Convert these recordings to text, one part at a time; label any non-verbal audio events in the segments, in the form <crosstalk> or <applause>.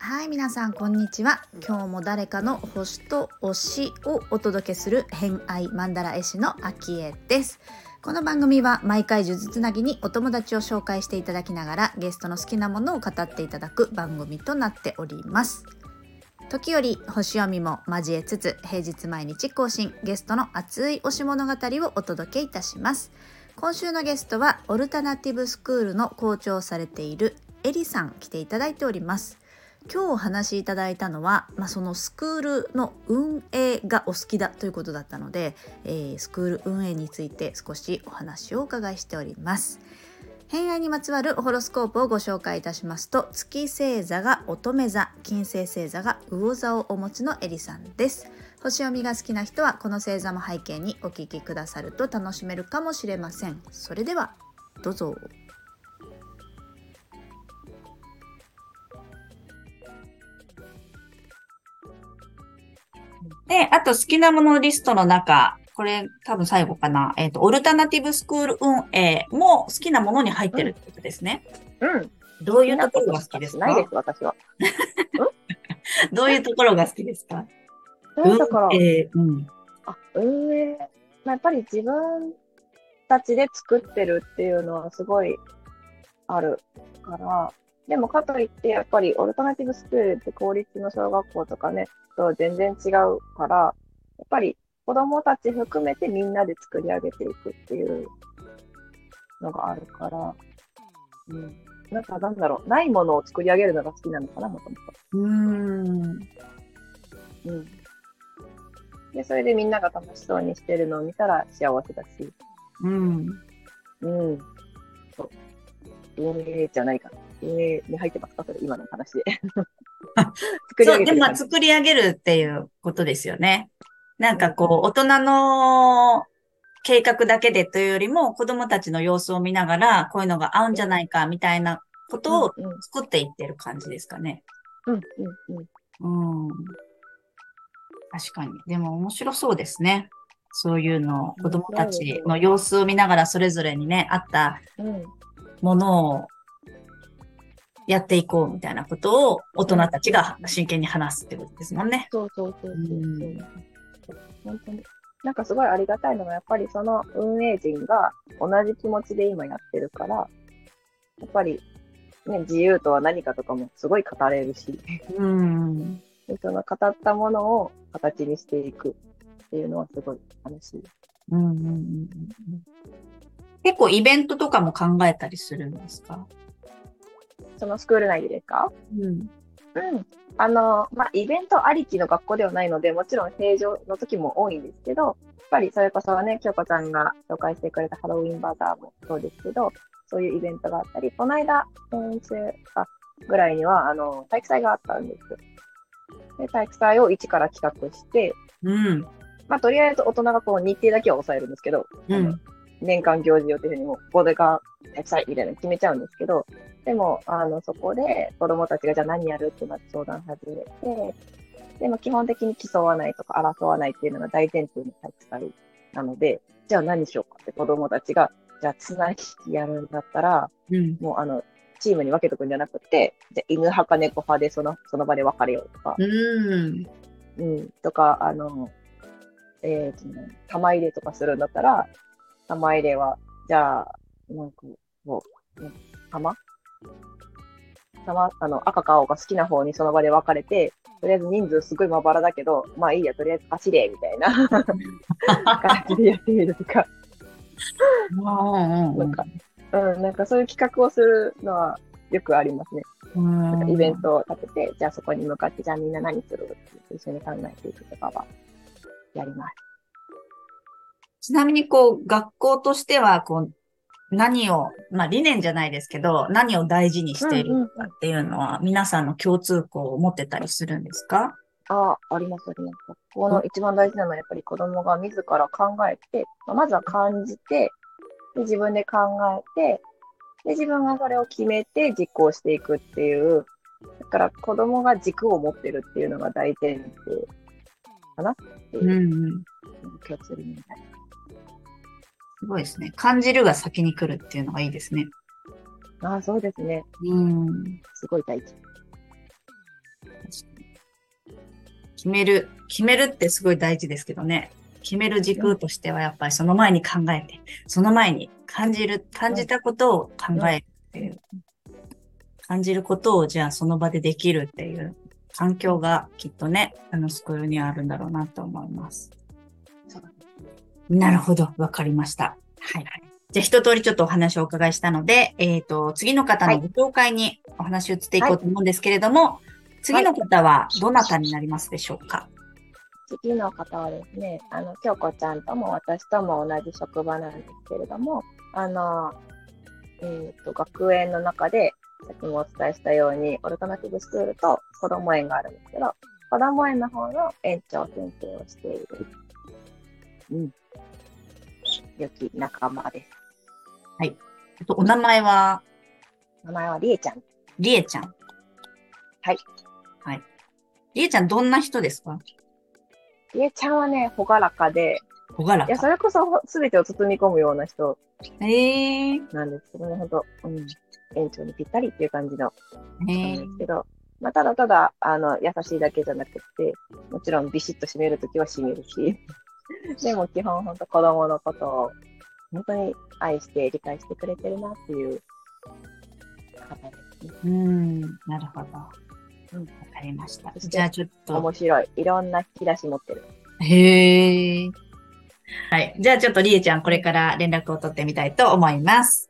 はい皆さんこんにちは。今日も誰かの星と推しをお届けする偏愛マンダラ絵師の秋江です。この番組は毎回呪術つなぎにお友達を紹介していただきながらゲストの好きなものを語っていただく番組となっております。時折星読みも交えつつ平日毎日更新ゲストの熱い推し物語をお届けいたします。今週のゲストはオルタナティブスクールの校長されているエリさん来ていただいております。今日お話しいただいたのは、まあ、そのスクールの運営がお好きだということだったので、えー、スクール運営について少しお話をお伺いしております。偏愛にまつわるホロスコープをご紹介いたしますと月星座が乙女座金星星座が魚座をお持ちのエリさんです。星読みが好きな人はこの星座も背景にお聞きくださると楽しめるかもしれません。それではどうぞ。で、あと好きなものリストの中、これ多分最後かな。えっ、ー、と、オルタナティブスクール運営も好きなものに入ってるってことですね。うん。どういうところが好きですか？ないです、私は。<laughs> どういうところが好きですか？だから、えー、うん。あ、運営、まあ、やっぱり自分たちで作ってるっていうのはすごいあるから、でもかといってやっぱりオルタナティブスクールって公立の小学校とかね、と全然違うから、やっぱり子供たち含めてみんなで作り上げていくっていうのがあるから、うん。なんかなんだろう、ないものを作り上げるのが好きなのかな、もともと。うーん。うん。で、それでみんなが楽しそうにしてるのを見たら幸せだし。うん。うん。そう。運営じゃないかな。運営に入ってますかそれ、今の話で。<laughs> 作り上げそう、でも作り上げるっていうことですよね。なんかこう、大人の計画だけでというよりも、子供たちの様子を見ながら、こういうのが合うんじゃないか、みたいなことを作っていってる感じですかね。うん、うん、うん。うん。確かに。でも面白そうですね。そういうのを子供たちの様子を見ながらそれぞれにね、あったものをやっていこうみたいなことを大人たちが真剣に話すってことですもんね。そうそうそうそう。う本当に。なんかすごいありがたいのが、やっぱりその運営陣が同じ気持ちで今やってるから、やっぱりね、自由とは何かとかもすごい語れるし、うん。でその語ったものを形にしていくっていうのはすごい楽しい。うんうんうん、結構イベントとかも考えたりするんですか？そのスクール内でですか？うん。うん。あの、まあ、イベントありきの学校ではないので、もちろん平常の時も多いんですけど、やっぱりそれこそね、京子ちゃんが紹介してくれたハロウィンバザーもそうですけど、そういうイベントがあったり、この間、先週かぐらいには、あの、体育祭があったんですよ。で、体育祭を一から企画して、うん。まあ、とりあえず大人がこう日程だけは抑えるんですけど、うん。年間行事予定にも、ここでが体育祭みたいなの決めちゃうんですけど、でも、あの、そこで子供たちがじゃあ何やるってなって相談始めて、でも基本的に競わないとか争わないっていうのが大前提の体育祭なので、じゃあ何しようかって子供たちが、じゃあ綱引きやるんだったら、うん、もうあの、チームに分けとくんじゃなくて、じゃ犬派か猫派でその、その場で分かれようとか、うん。うん、とか、あの、えっ、ー、とね、玉入れとかするんだったら、玉入れは、じゃあ、なんか、もう、玉？玉、あの、赤か青が好きな方にその場で分かれて、とりあえず人数すごいまばらだけど、まあいいや、とりあえず走れ、みたいな。感じでやってみるとか。なんか、うん、なんかそういう企画をするのはよくありますね。なんかイベントを立てて、じゃあそこに向かって、じゃあみんな何する？って一緒に考えていくとかは、やります。ちなみに、こう、学校としては、こう、何を、まあ理念じゃないですけど、何を大事にしているかっていうのは、皆さんの共通項を持ってたりするんですか？ああ、あります、あります。ここの一番大事なのは、やっぱり子供が自ら考えて、まあ、まずは感じてで、自分で考えて、で、自分がそれを決めて実行していくっていう、だから子供が軸を持ってるっていうのが大前提かなっていう。うんうん共通理念たいすごいですね。感じるが先に来るっていうのがいいですね。ああ、そうですね。うん。すごい大事。決める。決めるってすごい大事ですけどね。決める軸としてはやっぱりその前に考えて、その前に感じる、感じたことを考えるっていう。感じることをじゃあその場でできるっていう環境がきっとね、あのスクールにはあるんだろうなと思います。なるほど。わかりました。はい。じゃあ一通りちょっとお話をお伺いしたので、えっ、ー、と、次の方のご紹介にお話を移っていこうと思うんですけれども、はい、次の方はどなたになりますでしょうか、次の方はですね、あの、京子ちゃんとも私とも同じ職場なんですけれども、あの、えっ、ー、と、学園の中で、さっきもお伝えしたように、オルタナティブスクールと子供園があるんですけど、子供園の方の園長先生をしている、うん、良き仲間です。はい。あと、お名前は？名前はりえちゃん。りえちゃん。はい。はい。りえちゃん、どんな人ですか？りえちゃんはね、ほがらかで、ほがらか。いや、それこそすべてを包み込むような人ええなんですけどね、ほんと、うん、園長にぴったりっていう感じの人なんですけど、まあ、ただただ、あの、優しいだけじゃなくて、もちろんビシッと締めるときは締めるし、<laughs> でも基本ほんと子供のことを本当に愛して理解してくれてるなっていう方ですね。うん、なるほど。うん、わかりました。じゃあちょっと。面白い。いろんな引き出し持ってる。へえ。はい。じゃあちょっとりえちゃん、これから連絡を取ってみたいと思います。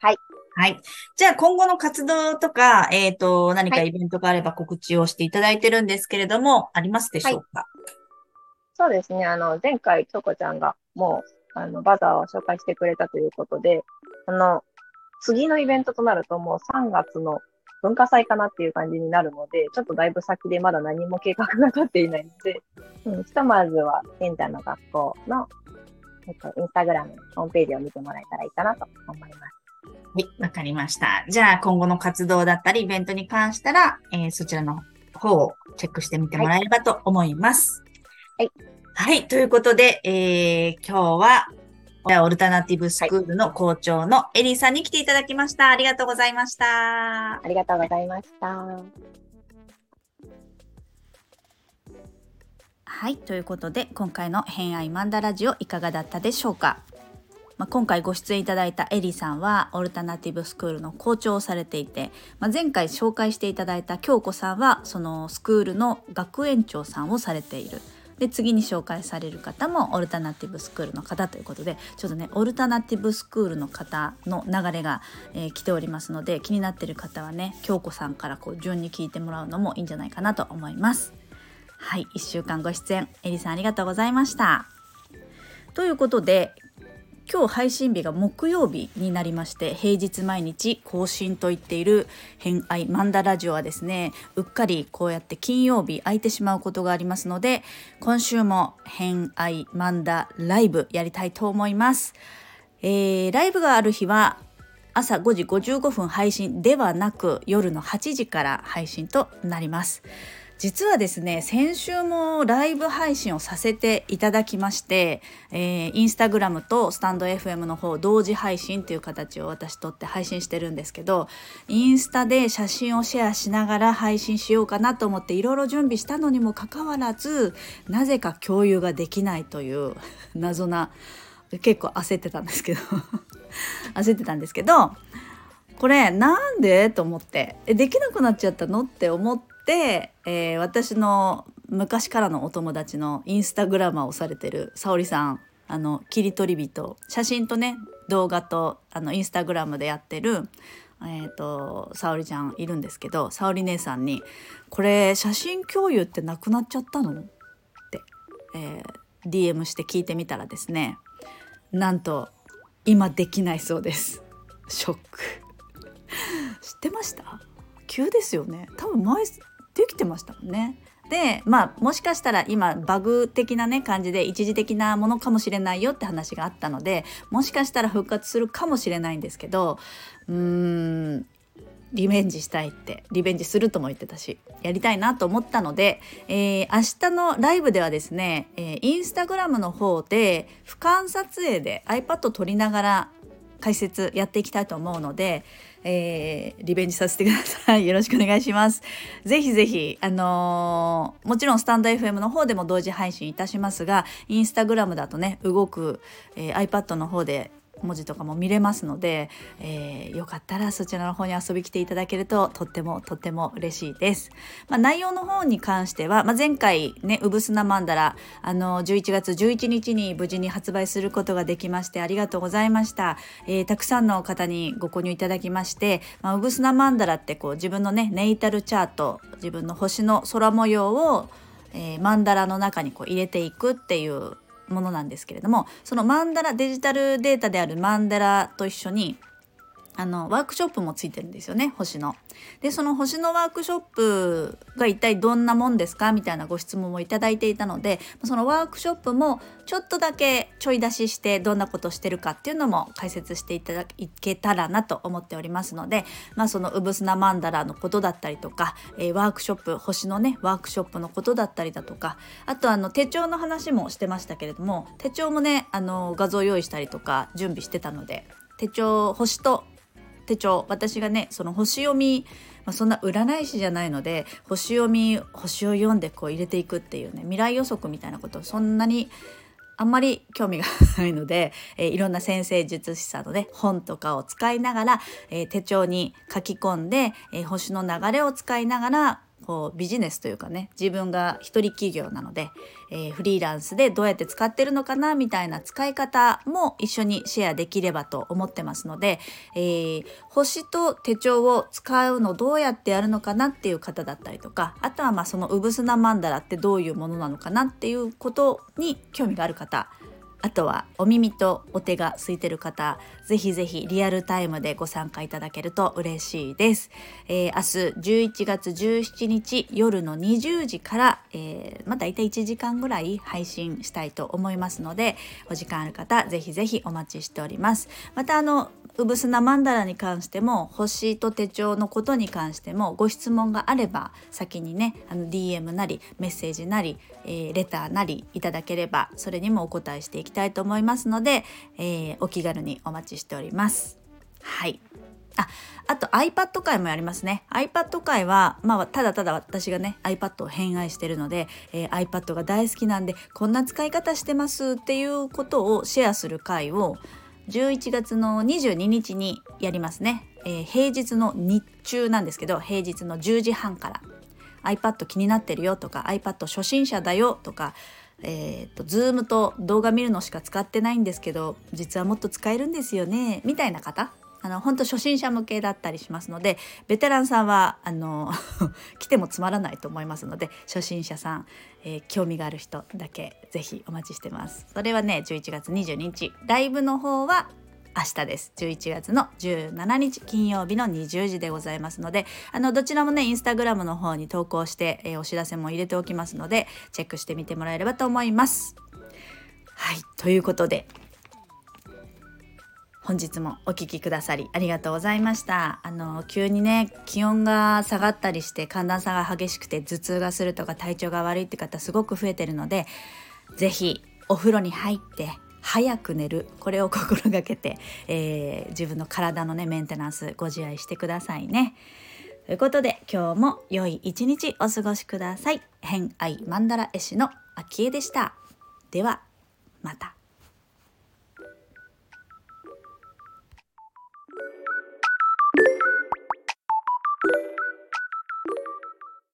はい。はい。じゃあ今後の活動とか、えっ、ー、と、何かイベントがあれば告知をしていただいてるんですけれども、はい、ありますでしょうか、はい、そうですね。あの、前回、とこちゃんがもう、あの、バザーを紹介してくれたということで、あの、次のイベントとなるともう3月の文化祭かなっていう感じになるので、ちょっとだいぶ先でまだ何も計画が立っていないので、うん、ひとまずは現在の学校の、えっと、インスタグラム、ホームページを見てもらえたらいいかなと思います。はい、わかりました。じゃあ、今後の活動だったり、イベントに関したら、えー、そちらの方をチェックしてみてもらえればと思います。はい。はい、ということで、えー、今日は、オルタナティブスクールの校長のエリーさんに来ていただきました。ありがとうございました。ありがとうございました。はい、ということで今回の「偏愛マンダラジオ」いかがだったでしょうか、まあ、今回ご出演いただいたエリさんはオルタナティブスクールの校長をされていて、まあ、前回紹介していただいた京子さんはそのスクールの学園長さんをされている。で次に紹介される方もオルタナティブスクールの方ということでちょっとねオルタナティブスクールの方の流れが、えー、来ておりますので気になってる方はね京子さんからこう順に聞いてもらうのもいいんじゃないかなと思います。はい1週間ご出演エリさんありがとうございました。ということで今日配信日が木曜日になりまして平日毎日更新と言っている偏愛マンダラジオはですねうっかりこうやって金曜日空いてしまうことがありますので今週も偏愛マンダライブやりたいと思います、えー、ライブがある日は朝5時55分配信ではなく夜の8時から配信となります。実はですね先週もライブ配信をさせていただきまして、えー、インスタグラムとスタンド FM の方同時配信という形を私とって配信してるんですけどインスタで写真をシェアしながら配信しようかなと思っていろいろ準備したのにもかかわらずなぜか共有ができないという謎な結構焦ってたんですけど <laughs> 焦ってたんですけどこれなんで？と思ってえできなくなっちゃったの？って思って、えー、私の昔からのお友達のインスタグラマーをされてる沙織さん。あの切り取り人。写真とね動画とあのインスタグラムでやってるえーと、沙織ちゃんいるんですけど沙織姉さんに「これ写真共有ってなくなっちゃったの?」って、えー、DM して聞いてみたらですねなんと今できないそうです。ショック。知ってました？急ですよね。多分前できてましたもんね。でまあもしかしたら今バグ的なね感じで一時的なものかもしれないよって話があったのでもしかしたら復活するかもしれないんですけどうーんリベンジしたいってリベンジするとも言ってたしやりたいなと思ったので、えー、明日のライブではですね、えー、インスタグラムの方で俯瞰撮影で iPad 撮りながら解説やっていきたいと思うので、えー、リベンジさせてください。<laughs> よろしくお願いします。ぜひぜひ、あのー、もちろんスタンド FM の方でも同時配信いたしますが、インスタグラムだとね、動く、えー、iPad の方で文字とかも見れますので、えー、よかったらそちらの方に遊び来ていただけるととってもとっても嬉しいです。まあ、内容の方に関しては、まあ、前回ね「うぶすなマンダラ」あの11月11日に無事に発売することができましてありがとうございました。えー、たくさんの方にご購入いただきまして、まあ、うぶすなマンダラってこう自分のねネイタルチャート自分の星の空模様をえー、マンダラの中にこう入れていくっていうものなんですけれどもそのマンダラデジタルデータであるマンダラと一緒にあのワークショップもついてるんですよね星の。でその星のワークショップが一体どんなもんですか？みたいなご質問もいただいていたのでそのワークショップもちょっとだけちょい出ししてどんなことしてるかっていうのも解説していただけたらなと思っておりますので、まあ、そのウブスナマンダラのことだったりとか、えー、ワークショップ星のねワークショップのことだったりだとかあとあの手帳の話もしてましたけれども手帳もねあの画像用意したりとか準備してたので手帳星と手帳私がねその星読み、まあ、そんな占い師じゃないので星読み星を読んでこう入れていくっていうね未来予測みたいなことそんなにあんまり興味がないので、えー、いろんな先生術師さんのね本とかを使いながら、えー、手帳に書き込んで、えー、星の流れを使いながらこうビジネスというかね自分が一人企業なので、えー、フリーランスでどうやって使ってるのかなみたいな使い方も一緒にシェアできればと思ってますので、えー、星と手帳を使うのどうやってやるのかなっていう方だったりとかあとはまあそのうぶすなマンダラってどういうものなのかなっていうことに興味がある方あとはお耳とお手が空いてる方ぜひぜひリアルタイムでご参加いただけると嬉しいです、えー、明日11月17日夜の20時から、えー、まあ大体1時間ぐらい配信したいと思いますのでお時間ある方ぜひぜひお待ちしております。またあのうぶすなマンダラに関しても星と手帳のことに関してもご質問があれば先にねあの DM なりメッセージなり、えー、レターなりいただければそれにもお答えしていきたいと思いますので、えー、お気軽にお待ちしております。はいああと iPad 会もやりますね iPad 会は、まあ、ただただ私がね iPad を偏愛してるので、えー、iPad が大好きなんでこんな使い方してますっていうことをシェアする会を11月の22日にやりますね、えー、平日の日中なんですけど平日の10時半から。iPad 気になってるよとか iPad 初心者だよとかえーと、と Zoom と動画見るのしか使ってないんですけど実はもっと使えるんですよね。みたいな方あの本当初心者向けだったりしますのでベテランさんはあの <laughs> 来てもつまらないと思いますので初心者さん、えー、興味がある人だけぜひお待ちしてます。それはね11月22日ライブの方は明日です。11月の17日金曜日の20時でございますのであのどちらもねインスタグラムの方に投稿して、えー、お知らせも入れておきますのでチェックしてみてもらえればと思います。はいということで本日もお聴きくださりありがとうございましたあの急にね気温が下がったりして寒暖差が激しくて頭痛がするとか体調が悪いって方すごく増えてるので是非お風呂に入って早く寝るこれを心がけて、えー、自分の体のねメンテナンスご自愛してくださいね。ということで今日も良い一日お過ごしください。偏愛マンダ絵師の秋江でした。ではまた。